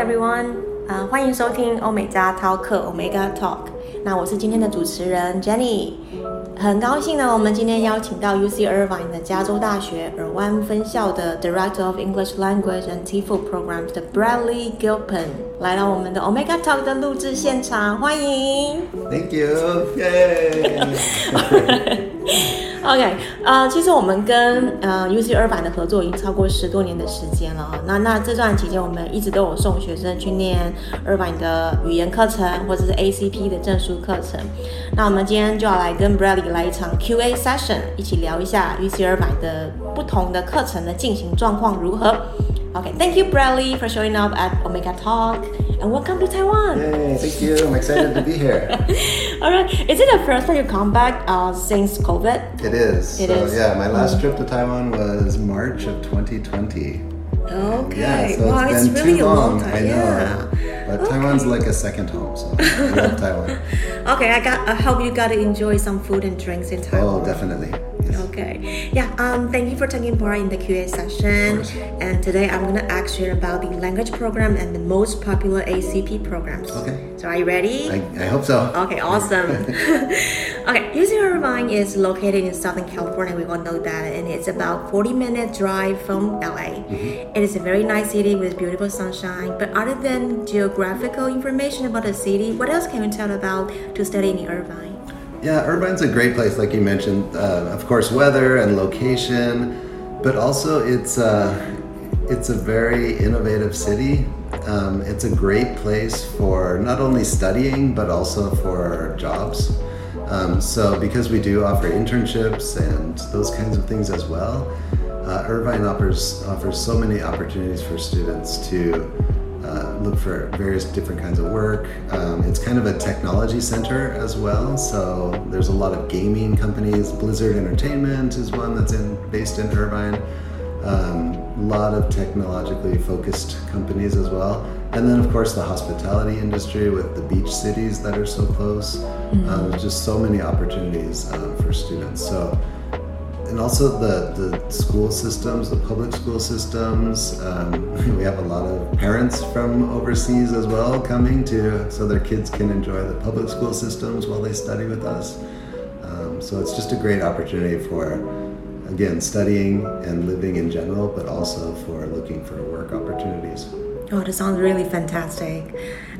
everyone，呃，欢迎收听欧美加 Talk Omega Talk。那我是今天的主持人 Jenny，很高兴呢，我们今天邀请到 UC Irvine 的加州大学尔湾分校的 Director of English Language and TEFL Programs 的 Bradley Gilpin 来到我们的 Omega Talk 的录制现场，欢迎。Thank you. Yay. OK，呃，其实我们跟呃 UC 二版的合作已经超过十多年的时间了。那那这段期间，我们一直都有送学生去念二版的语言课程，或者是 ACP 的证书课程。那我们今天就要来跟 Bradley 来一场 QA session，一起聊一下 UC 二版的不同的课程的进行状况如何。OK，Thank、you Bradley for showing up at Omega Talk and welcome to Taiwan. Yay, thank you. I'm excited to be here. All right, is it the first time you come back uh, since COVID? It is. It so, is. yeah, my last trip to Taiwan was March of 2020. Okay. Yeah, so wow, it's it's been really too a long. long time. I know. Yeah. But Taiwan's like a second home, so I love Taiwan. Okay, I got. I hope you got to enjoy some food and drinks in Taiwan. Oh, definitely. Okay. Yeah. Um. Thank you for taking part in the QA session. And today I'm gonna ask you about the language program and the most popular ACP programs. Okay. So are you ready? I, I hope so. Okay, awesome. okay, UC Irvine is located in Southern California. We all know that, and it's about 40 minute drive from LA. It is a very nice city with beautiful sunshine. But other than geographical information about the city, what else can you tell about to study in Irvine? Yeah, Irvine's a great place, like you mentioned. Uh, of course, weather and location, but also it's uh, it's a very innovative city. Um, it's a great place for not only studying but also for jobs. Um, so, because we do offer internships and those kinds of things as well, uh, Irvine offers offers so many opportunities for students to uh, look for various different kinds of work. Um, it's kind of a technology center as well, so there's a lot of gaming companies. Blizzard Entertainment is one that's in based in Irvine. Um, a lot of technologically focused companies as well, and then of course the hospitality industry with the beach cities that are so close. Um, there's just so many opportunities um, for students. So and also the, the school systems, the public school systems. Um, we have a lot of parents from overseas as well coming to, so their kids can enjoy the public school systems while they study with us. Um, so it's just a great opportunity for, again, studying and living in general, but also for looking for work opportunities. Oh, that sounds really fantastic.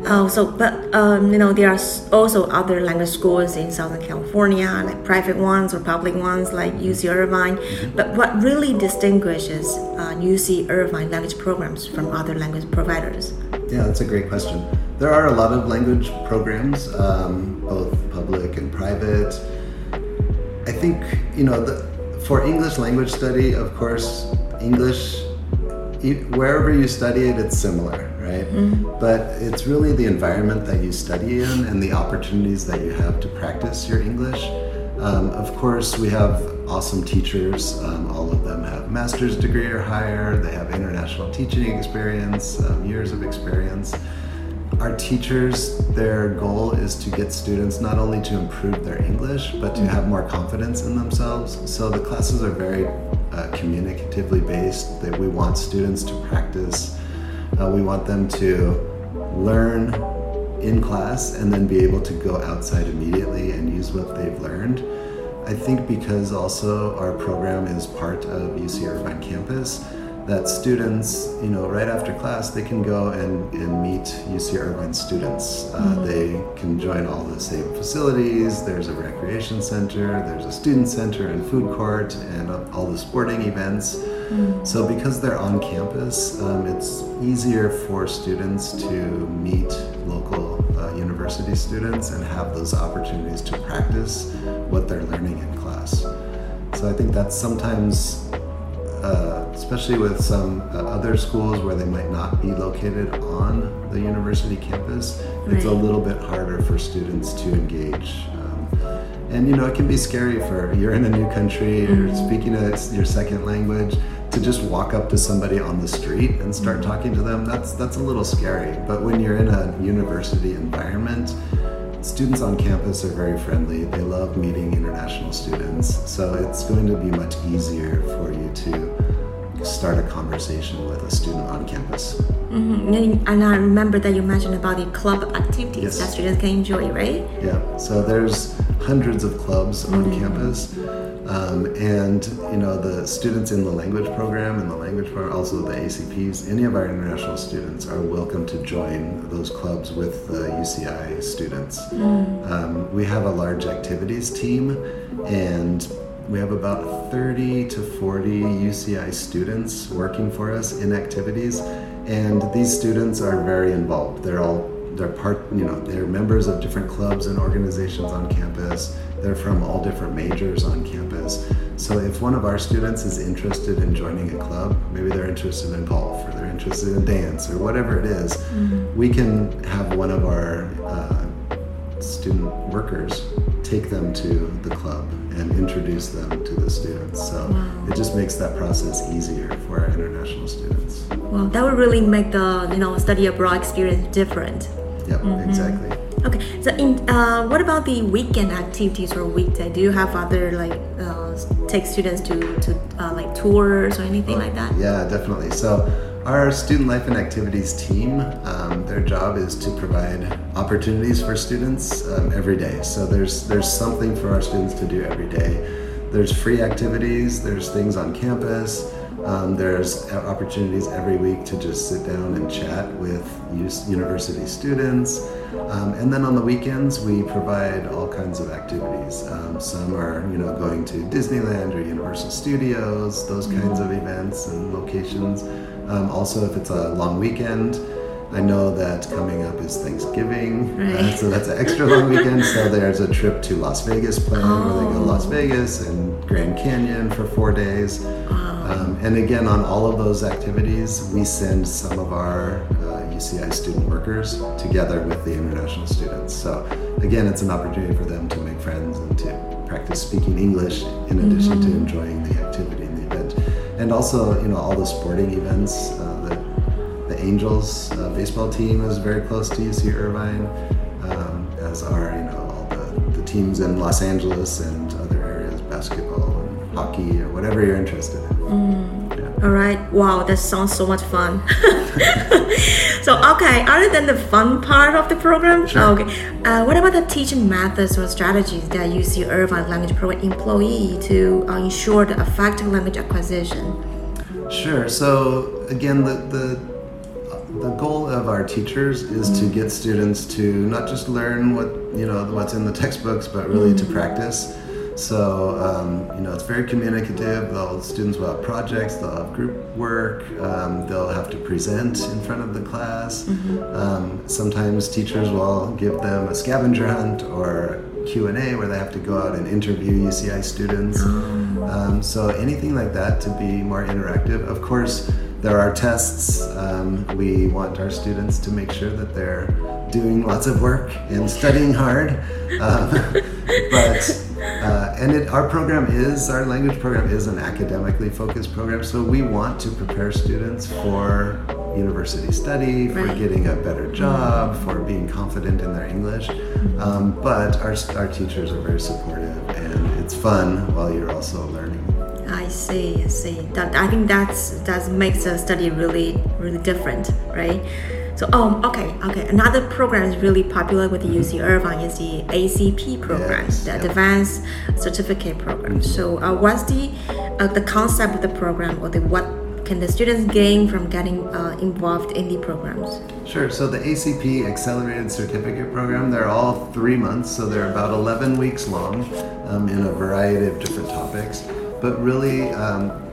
Oh, so but um, you know there are also other language schools in Southern California, like private ones or public ones, like UC Irvine. But what really distinguishes uh, UC Irvine language programs from other language providers? Yeah, that's a great question. There are a lot of language programs, um, both public and private. I think, you know, the, for English language study, of course, English, wherever you study it, it's similar, right? But it's really the environment that you study in and the opportunities that you have to practice your English. Um, of course, we have awesome teachers. Um, all of them have master's degree or higher. They have international teaching experience, um, years of experience. Our teachers, their goal is to get students not only to improve their English, but to have more confidence in themselves. So the classes are very uh, communicatively based. That we want students to practice. Uh, we want them to learn in class and then be able to go outside immediately and use what they've learned. I think because also our program is part of UC Irvine campus, that students, you know, right after class, they can go and, and meet UC Irvine students. Uh, They can join all the same facilities. There's a recreation center, there's a student center and food court, and uh, all the sporting events. So, because they're on campus, um, it's easier for students to meet local uh, university students and have those opportunities to practice what they're learning in class. So, I think that's sometimes uh, especially with some uh, other schools where they might not be located on the university campus, it's a little bit harder for students to engage. Um, and you know, it can be scary for you're in a new country, you're speaking a, your second language. To just walk up to somebody on the street and start talking to them, that's that's a little scary. But when you're in a university environment, students on campus are very friendly. They love meeting international students. So it's going to be much easier for you to start a conversation with a student on campus. Mm-hmm. And, I remember that you mentioned about the club activities Yes. that students can enjoy, right? Yeah, so there's hundreds of clubs on campus, um, and you know the students in the language program and the language program, also the ACPs. Any of our international students are welcome to join those clubs with the UCI students. Um, we have a large activities team, and we have about 30 to 40 UCI students working for us in activities, and these students are very involved. They're all they're part you know they're members of different clubs and organizations on campus they're from all different majors on campus. So if one of our students is interested in joining a club maybe they're interested in golf or they're interested in dance or whatever it is, we can have one of our uh, student workers take them to the club and introduce them to the students. So it just makes that process easier for our international students. Well, that would really make the you know study abroad experience different. yep exactly Okay, so in uh, what about the weekend activities or weekday? Do you have other like uh, take students to to uh, like tours or anything like that? Yeah, definitely. So, our student life and activities team, um, their job is to provide opportunities for students um, every day. So there's there's something for our students to do every day. There's free activities. There's things on campus. Um, there's opportunities every week to just sit down and chat with university students. Um, and then on the weekends, we provide all kinds of activities. Um, some are, you know, going to Disneyland or Universal Studios, those kinds of events and locations. Um, also, if it's a long weekend, I know that coming up is Thanksgiving, uh, so that's an extra long weekend. So there's a trip to Las Vegas planned where they go to Las Vegas and Grand Canyon for four days. Um, and again, on all of those activities, we send some of our uh, UCI student workers together with the international students. So again, it's an opportunity for them to make friends and to practice speaking English in addition to enjoying the activity and the event. And also, you know, all the sporting events. Uh, the, the Angels uh, baseball team is very close to UC Irvine, um, as are you know all the, the teams in Los Angeles and other areas, basketball and hockey or whatever you're interested in. Yeah. All right. Wow, that sounds so much fun. so, okay, other than the fun part of the program, Sure. okay, uh, what about the teaching methods or strategies that UC Irvine Language Program employee to uh, ensure the effective language acquisition? Sure. So again, the the the goal of our teachers is to get students to not just learn what you know what's in the textbooks, but really to practice. So um, you know, it's very communicative. They'll, students will have projects. They'll have group work. Um, they'll have to present in front of the class. Um, sometimes teachers will give them a scavenger hunt or Q and A where they have to go out and interview UCI students. Um, so anything like that to be more interactive. Of course, there are tests. Um, we want our students to make sure that they're doing lots of work and studying hard. Um, but uh, and it, our program is our language program is an academically focused program, so we want to prepare students for university study, for Right. getting a better job, for being confident in their English. Um, but our, our teachers are very supportive, and it's fun while you're also learning. I see, I see. That I think that's that makes the study really, really different, right? So, um, okay, okay. Another program is really popular with the UC Irvine is the ACP program, Yes, the. Advanced Certificate Program. So, uh, what's the uh, the concept of the program, or the what can the students gain from getting uh, involved in the programs? Sure. So the ACP Accelerated Certificate Program, they're all three months, so they're about 11 weeks long um, in a variety of different topics. But really, um,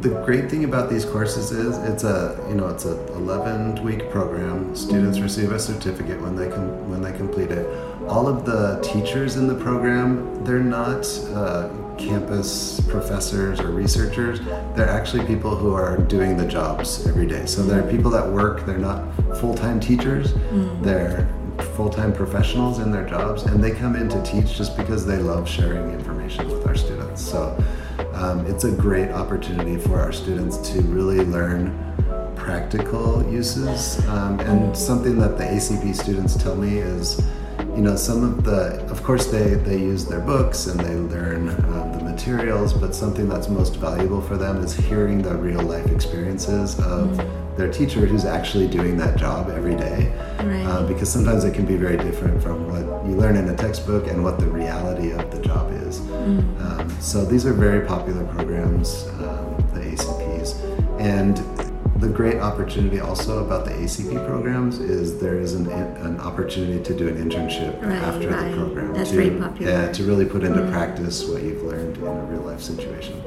the great thing about these courses is it's a you know it's a 11 week program. Students mm-hmm. receive a certificate when they com- when they complete it. All of the teachers in the program, they're not uh, campus professors or researchers. They're actually people who are doing the jobs every day. So they're mm-hmm. people that work. They're not full time teachers. Mm-hmm. They're full time professionals in their jobs, and they come in to teach just because they love sharing information with our students. So um, it's a great opportunity for our students to really learn practical uses. Um, and something that the ACP students tell me is, you know, some of the, of course, they, they use their books and they learn um, the materials, but something that's most valuable for them is hearing the real life experiences of. Their teacher who's actually doing that job every day. Right. Uh, because sometimes it can be very different from what you learn in a textbook and what the reality of the job is. Mm. Um, so these are very popular programs, um, the ACPs. And the great opportunity also about the ACP programs is there is an, an opportunity to do an internship Right, after right. the program. That's to, very popular. Yeah, to really put into practice what you've learned in a real life situation.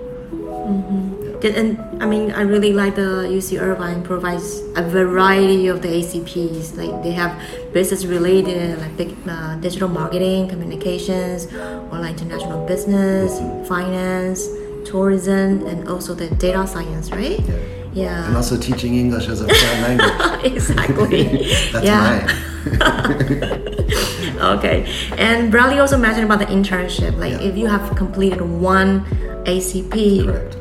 Did- And I mean, I really like the UC Irvine provides a variety of the ACPs. Like they have business related, like big, uh, digital marketing, communications, or like international business, finance, tourism, and also the data science, right? Yeah. Yeah. And also teaching English as a foreign language. exactly. That's yeah. mine. okay. And Bradley also mentioned about the internship. Like Yeah. if you have completed one ACP, Correct.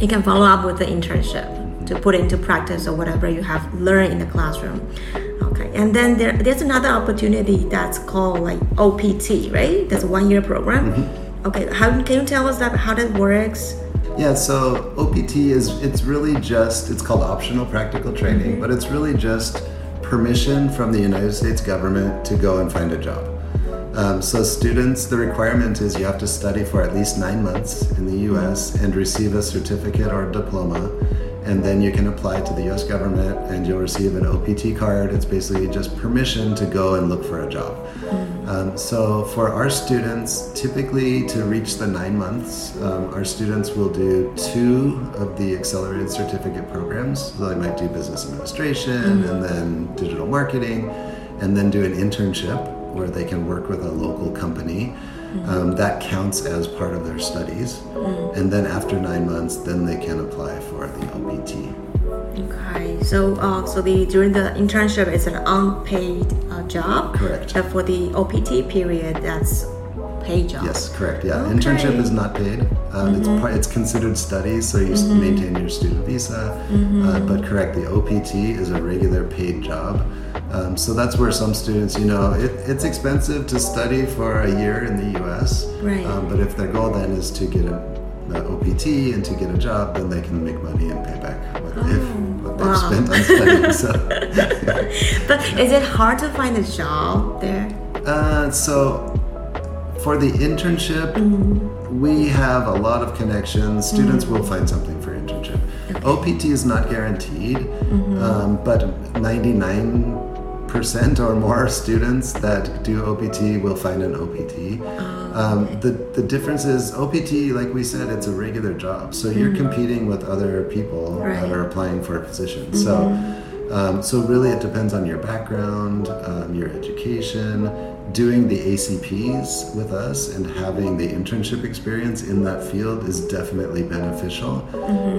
You can follow up with the internship to put into practice or whatever you have learned in the classroom. Okay, and then there, there's another opportunity that's called like OPT, right? That's a one-year program. Mm-hmm. Okay, how can you tell us that how that works? Yeah, so OPT is it's really just it's called optional practical training, mm-hmm. but it's really just permission from the United States government to go and find a job. Um, so students, the requirement is you have to study for at least nine months in the U.S. and receive a certificate or diploma, and then you can apply to the U.S. government and you'll receive an OPT card. It's basically just permission to go and look for a job. Um, so for our students, typically to reach the nine months, um, our students will do two of the accelerated certificate programs. So they might do business administration and then digital marketing, and then do an internship where they can work with a local company. Um, that counts as part of their studies. And then after nine months, then they can apply for the OPT. Okay, so uh, so the during the internship it's an unpaid uh, job. Correct. But for the OPT period, that's paid job. Yes, correct. Yeah, Okay. Mm-hmm. internship is not paid. Um, It's part, it's considered studies, so you s maintain your student visa. Mm-hmm. Uh, but correct, the OPT is a regular paid job. Um, so that's where some students, you know, it, it's expensive to study for a year in the U.S. Right. Um, but if their goal then is to get a, a OPT and to get a job, then they can make money and pay back what they've, what they've Oh, wow. spent on studying. So. But is it hard to find a job there? Uh, so for the internship, we have a lot of connections. Students will find something for internship. OPT is not guaranteed, um, but 99% or more students that do OPT will find an OPT. Um, the, the difference is OPT, like we said, it's a regular job. So you're competing with other people Right. that are applying for a position. So um, so really, it depends on your background, um, your education. Doing the ACPs with us and having the internship experience in that field is definitely beneficial.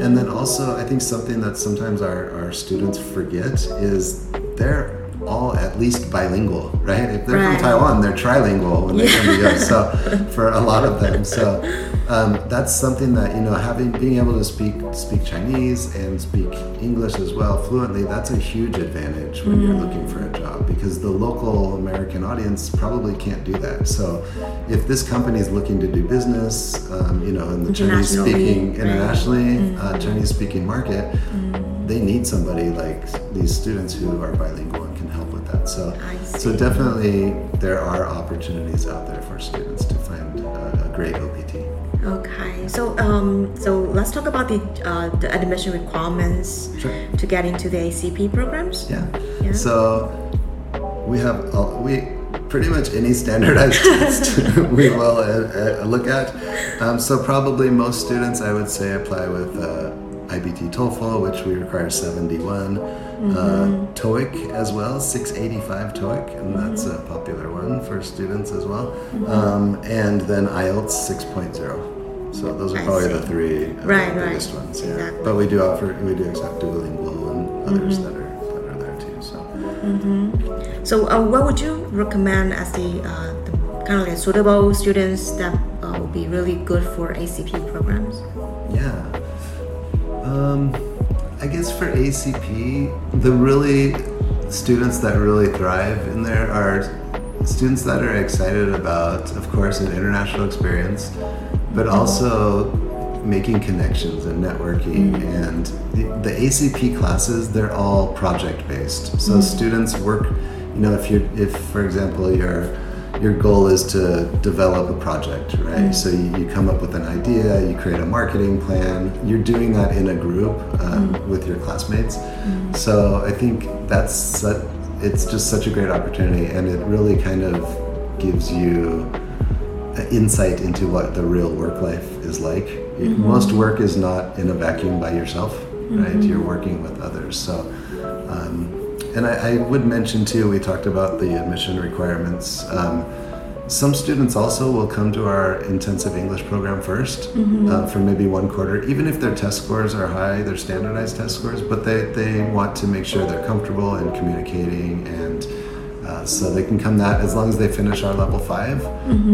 And then also, I think something that sometimes our, our students forget is they're all at least bilingual, right? If they're Right. from Taiwan, they're trilingual when they come to us. So for a lot of them, so um, that's something that you know, having being able to speak speak Chinese and speak English as well fluently, that's a huge advantage when you're looking for a job because the local American audience probably can't do that. So if this company is looking to do business, um, you know, in the Chinese speaking right. internationally, uh, Chinese speaking market, they need somebody like these students who are bilingual that. So, so definitely there are opportunities out there for students to find a, a great OPT. Okay, so um, so let's talk about the uh, the admission requirements Sure. to get into the ACP programs. Yeah. Yeah. So we have all, we pretty much any standardized test we will uh, uh, look at. Um, so probably most students, I would say, apply with uh, IBT TOEFL, which we require 71. Uh, TOEIC as well, 685 TOEIC, and that's a popular one for students as well. Um, and then IELTS 6.0. So those are probably the three uh, Right, right. biggest ones. Yeah. Exactly. But we do offer, we do accept Duolingo and others that are that are there too. So. So, uh, what would you recommend as the, uh, the kind of like suitable students that uh, would be really good for ACP programs? Yeah. Um, I guess for ACP, the really students that really thrive in there are students that are excited about, of course, an international experience, but mm-hmm. also making connections and networking mm-hmm. and the, the ACP classes they're all project based so mm-hmm. students work you know if you're, if for example your your goal is to develop a project right? Mm-hmm. So you, you come up with an idea you create a marketing plan you're doing that in a group um, mm-hmm. with your classmates. Mm-hmm. So i think that's su- it's just such a great opportunity and it really kind of gives you insight into what the real work life is like. Most work is not in a vacuum by yourself, right? You're working with others. So, um, and I, I would mention too, we talked about the admission requirements. Um, some students also will come to our intensive English program 1st uh, for maybe one quarter, even if their test scores are high, their standardized test scores, but they, they want to make sure they're comfortable in communicating and uh, so they can come that as long as they finish our level 5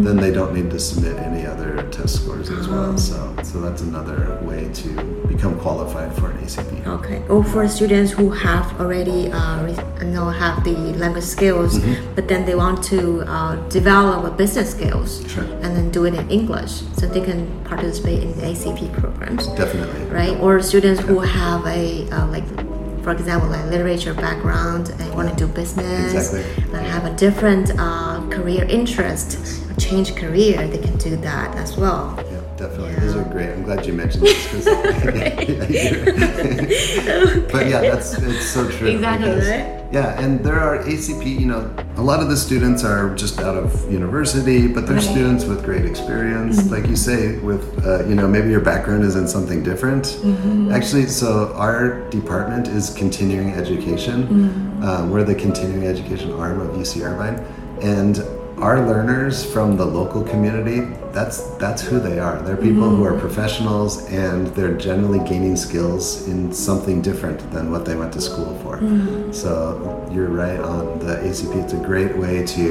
then they don't need to submit any other test scores as well. So so that's another way to become qualified for an ACP. Okay. Or for students who have already, uh, you know, have the language skills, Mm-hmm. but then they want to uh, develop a business skills Sure. and then do it in English, so they can participate in the ACP programs, Definitely. right? Or students who have a uh, like, for example, like literature background and want to do business Exactly. and have a different uh, career interest, change career, they can do that as well. Yeah, definitely. Those are great. I'm glad you mentioned this. 'cause- but yeah, that's it's so true. Exactly, because- right? Yeah, and there are ACP. You know, a lot of the students are just out of university, but they're. Mm-hmm. students with great experience. Like you say, with uh, you know maybe your background is in something different. Mm-hmm. Actually, so our department is continuing education. Mm-hmm. Uh, we're the continuing education arm of UC Irvine, and our learners from the local community that's that's who they are. They're people who are mm-hmm. professionals and they're generally gaining skills in something different than what they went to school for. Mm-hmm. So you're right on the acp it's a great way to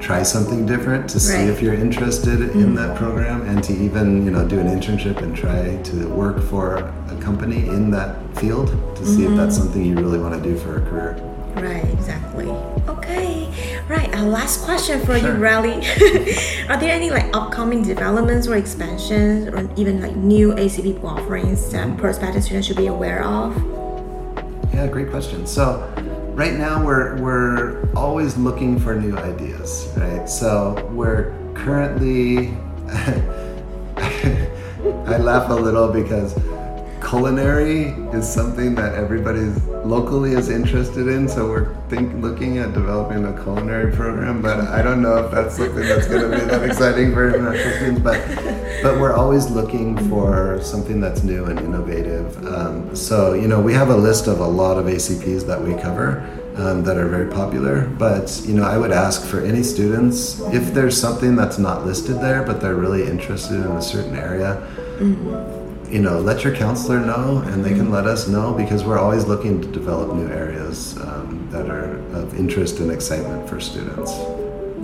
try something different to see Right. if you're interested in mm-hmm. that program and to even you know do an internship and try to work for a company in that field to see if that's something you really want to do for a career. Right, exactly. Okay, right. Our last question for you, Sure. Rally. Are there any like upcoming developments or expansions, or even like new ACP offerings that prospective students should be aware of? Yeah, great question. So, right now we're we're always looking for new ideas, right? So we're currently. I laugh a little because culinary is something that everybody locally is interested in. So we're think looking at developing a culinary program, but I don't know if that's something that's going to be that exciting for international students. But but we're always looking for something that's new and innovative. Um, so you know we have a list of a lot of ACPs that we cover. Um, that are very popular, but you know, I would ask for any students if there's something that's not listed there, but they're really interested in a certain area, you know, let your counselor know and they can let us know because we're always looking to develop new areas um, that are of interest and excitement for students.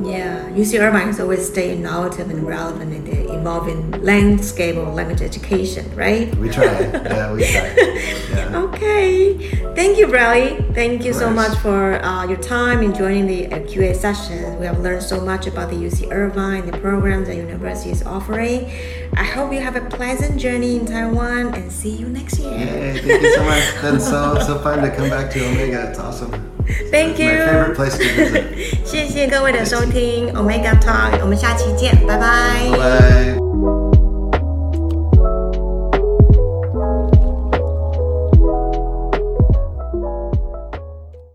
Yeah, UC Irvine has always stay innovative and relevant in the evolving landscape of language education, right? We try. yeah, we try. Yeah. Okay, thank you, Bradley. Thank you so much for uh, your time in joining the uh, QA session. We have learned so much about the UC Irvine, the programs the university is offering. I hope you have a pleasant journey in Taiwan and see you next year. Yay, thank you so much. It's been so so fun to come back to Omega. It's awesome. Thank It's my favorite you， place to visit. 谢谢各位的收听 Omega Talk，我们下期见，拜拜。 Bye.